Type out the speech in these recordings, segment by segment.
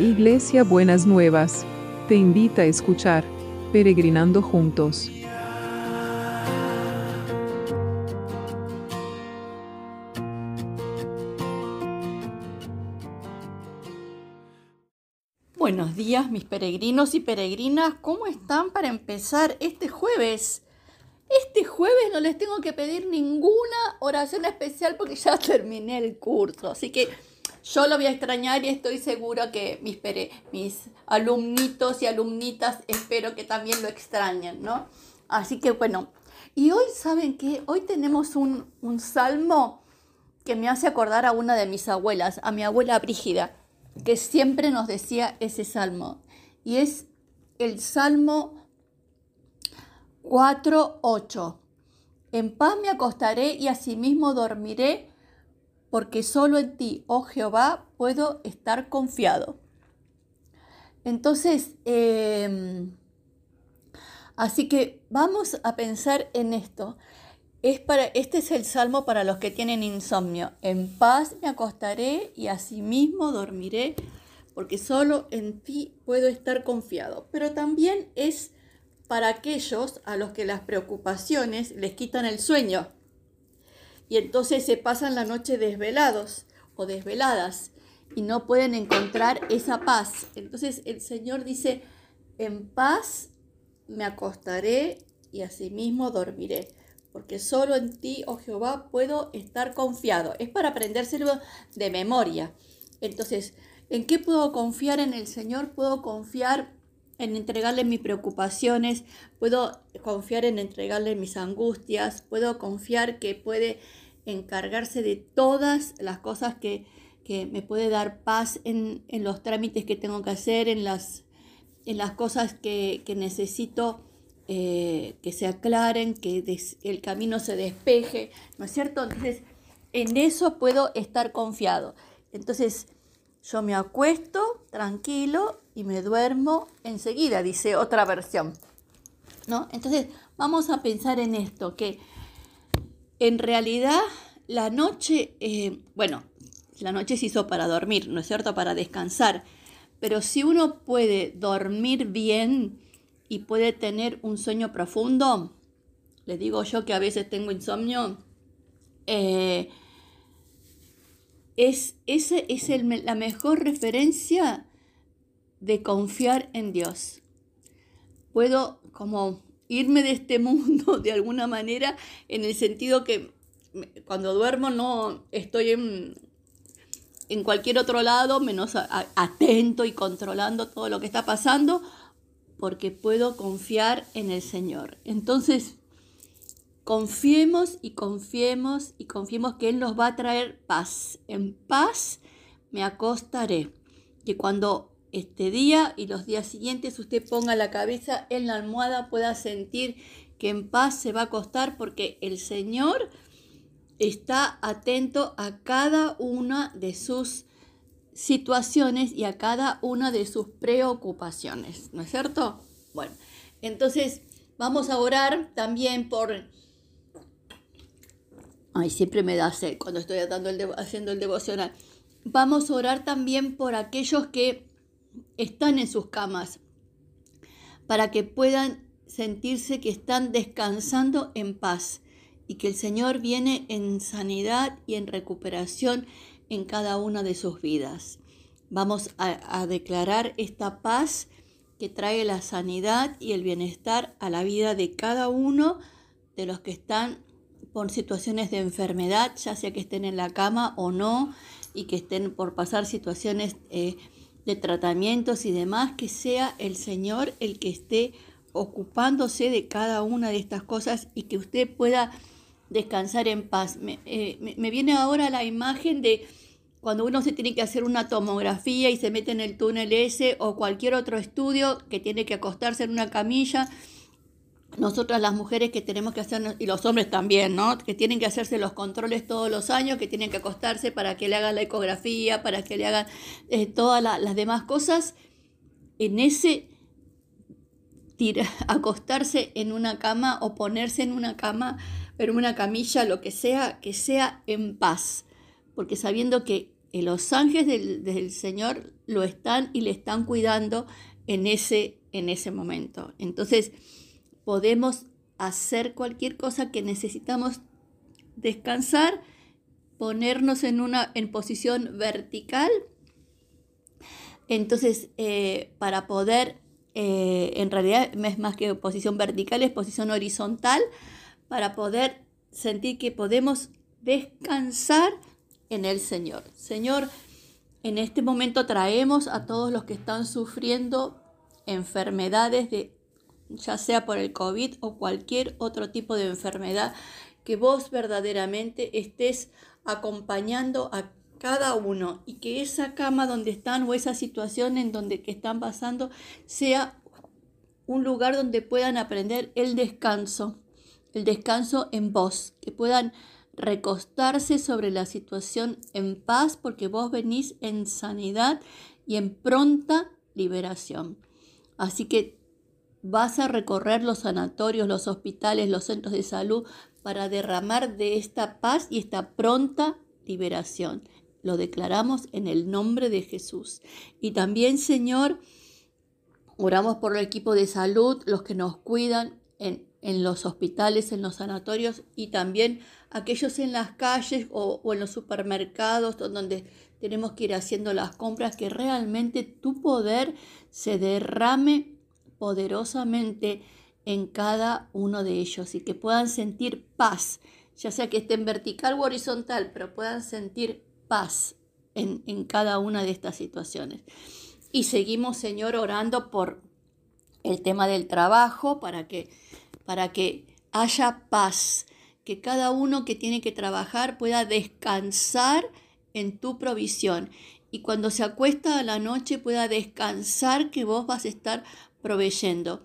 Iglesia Buenas Nuevas, te invita a escuchar Peregrinando Juntos. Buenos días mis peregrinos y peregrinas, ¿cómo están para empezar este jueves? Este jueves no les tengo que pedir ninguna oración especial porque ya terminé el curso, así que yo lo voy a extrañar y estoy segura que mis, mis alumnitos y alumnitas espero que también lo extrañen, ¿no? Así que bueno, y hoy saben que hoy tenemos un, un salmo que me hace acordar a una de mis abuelas, a mi abuela Brígida, que siempre nos decía ese salmo. Y es el Salmo 4.8. En paz me acostaré y asimismo dormiré porque solo en ti, oh Jehová, puedo estar confiado. Entonces, em, así que vamos a pensar en esto. Es para, este es el salmo para los que tienen insomnio. En paz me acostaré y asimismo dormiré, porque solo en ti puedo estar confiado. Pero también es para aquellos a los que las preocupaciones les quitan el sueño y entonces se pasan la noche desvelados o desveladas y no pueden encontrar esa paz. Entonces el Señor dice, en paz me acostaré y asimismo dormiré, porque solo en ti, oh Jehová, puedo estar confiado. Es para aprendérselo de memoria. Entonces, ¿en qué puedo confiar en el Señor? Puedo confiar en entregarle mis preocupaciones, puedo confiar en entregarle mis angustias, puedo confiar que puede encargarse de todas las cosas que, me puede dar paz en, los trámites que tengo que hacer, en las, en las cosas que, necesito eh, que se aclaren, que el camino se despeje, ¿no es cierto? Entonces, en eso puedo estar confiado. Entonces, yo me acuesto tranquilo y me duermo enseguida, dice otra versión. ¿No? Entonces, vamos a pensar en esto, que en realidad la noche, eh, bueno, la noche se hizo para dormir, ¿no es cierto? Para descansar. Pero si uno puede dormir bien y puede tener un sueño profundo, les digo yo que a veces tengo insomnio, eh, es, esa es la mejor referencia de confiar en Dios. Puedo como irme de este mundo de alguna manera en el sentido que cuando duermo no estoy en, en cualquier otro lado menos atento y controlando todo lo que está pasando porque puedo confiar en el Señor. Entonces, confiemos y confiemos y confiemos que Él nos va a traer paz. En paz me acostaré. Que cuando este día y los días siguientes usted ponga la cabeza en la almohada, pueda sentir que en paz se va a acostar porque el Señor está atento a cada una de sus situaciones y a cada una de sus preocupaciones, ¿no es cierto? Bueno, entonces vamos a orar también por... Ay, siempre me da sed cuando estoy haciendo el devocional. Vamos a orar también por aquellos que están en sus camas, para que puedan sentirse que están descansando en paz y que el Señor viene en sanidad y en recuperación en cada una de sus vidas. Vamos a, declarar esta paz que trae la sanidad y el bienestar a la vida de cada uno de los que están por situaciones de enfermedad, ya sea que estén en la cama o no, y que estén por pasar situaciones eh, de tratamientos y demás, que sea el Señor el que esté ocupándose de cada una de estas cosas y que usted pueda descansar en paz. Eh, me, viene ahora la imagen de cuando uno se tiene que hacer una tomografía y se mete en el túnel ese o cualquier otro estudio que tiene que acostarse en una camilla nosotras las mujeres que tenemos que hacer, y los hombres también, ¿no? Que tienen que hacerse los controles todos los años, que tienen que acostarse para que le hagan la ecografía, para que le hagan eh, todas las demás cosas. En ese acostarse en una cama o ponerse en una cama, pero una camilla, lo que sea, que sea en paz, porque sabiendo que eh, los ángeles del, Señor lo están y le están cuidando en ese, en ese momento. Entonces, podemos hacer cualquier cosa que necesitamos descansar, ponernos en una en posición vertical. Entonces, eh, para poder, eh, en realidad es más que posición vertical, es posición horizontal, para poder sentir que podemos descansar en el Señor. Señor, en este momento traemos a todos los que están sufriendo enfermedades de ya sea por el COVID o cualquier otro tipo de enfermedad, que vos verdaderamente estés acompañando a cada uno y que esa cama donde están o esa situación en donde que están pasando sea un lugar donde puedan aprender el descanso, el descanso en vos, que puedan recostarse sobre la situación en paz porque vos venís en sanidad y en pronta liberación. Así que vas a recorrer los sanatorios, los hospitales, los centros de salud para derramar de esta paz y esta pronta liberación. Lo declaramos en el nombre de Jesús. Y también, Señor, oramos por el equipo de salud, los que nos cuidan en, en los hospitales, en los sanatorios y también aquellos en las calles o, o en los supermercados donde tenemos que ir haciendo las compras, que realmente tu poder se derrame poderosamente en cada uno de ellos y que puedan sentir paz, ya sea que estén vertical o horizontal, pero puedan sentir paz en, en cada una de estas situaciones. Y seguimos, Señor, orando por el tema del trabajo para que, para que haya paz, que cada uno que tiene que trabajar pueda descansar en tu provisión y cuando se acuesta a la noche pueda descansar que vos vas a estar proveyendo.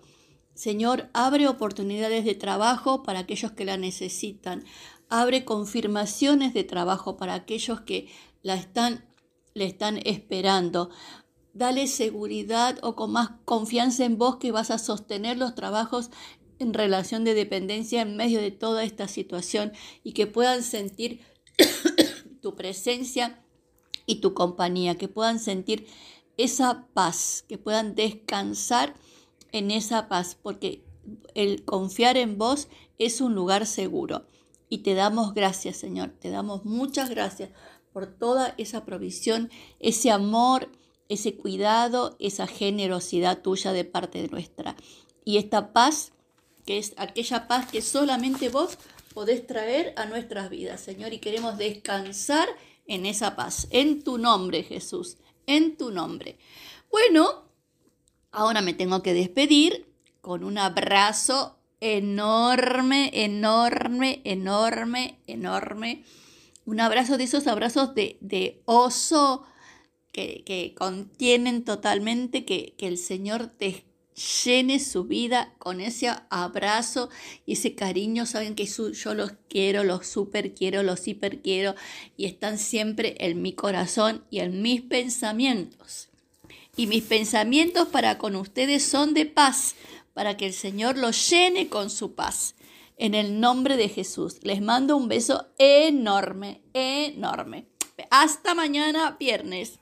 Señor, abre oportunidades de trabajo para aquellos que la necesitan. Abre confirmaciones de trabajo para aquellos que la están, le están esperando. Dale seguridad o con más confianza en vos que vas a sostener los trabajos en relación de dependencia en medio de toda esta situación y que puedan sentir tu presencia y tu compañía, que puedan sentir esa paz, que puedan descansar en esa paz, porque el confiar en vos es un lugar seguro. Y te damos gracias, Señor, te damos muchas gracias por toda esa provisión, ese amor, ese cuidado, esa generosidad tuya de parte de nuestra. Y esta paz, que es aquella paz que solamente vos podés traer a nuestras vidas, Señor, y queremos descansar en esa paz, en tu nombre, Jesús en tu nombre. Bueno, ahora me tengo que despedir con un abrazo enorme, enorme, enorme, enorme. Un abrazo de esos abrazos de, oso que, contienen totalmente que, que el Señor te llene su vida con ese abrazo y ese cariño. Saben que yo los quiero, los super quiero, los hiper quiero y están siempre en mi corazón y en mis pensamientos. Y mis pensamientos para con ustedes son de paz, para que el Señor los llene con su paz. En el nombre de Jesús. Les mando un beso enorme, enorme. Hasta mañana, viernes.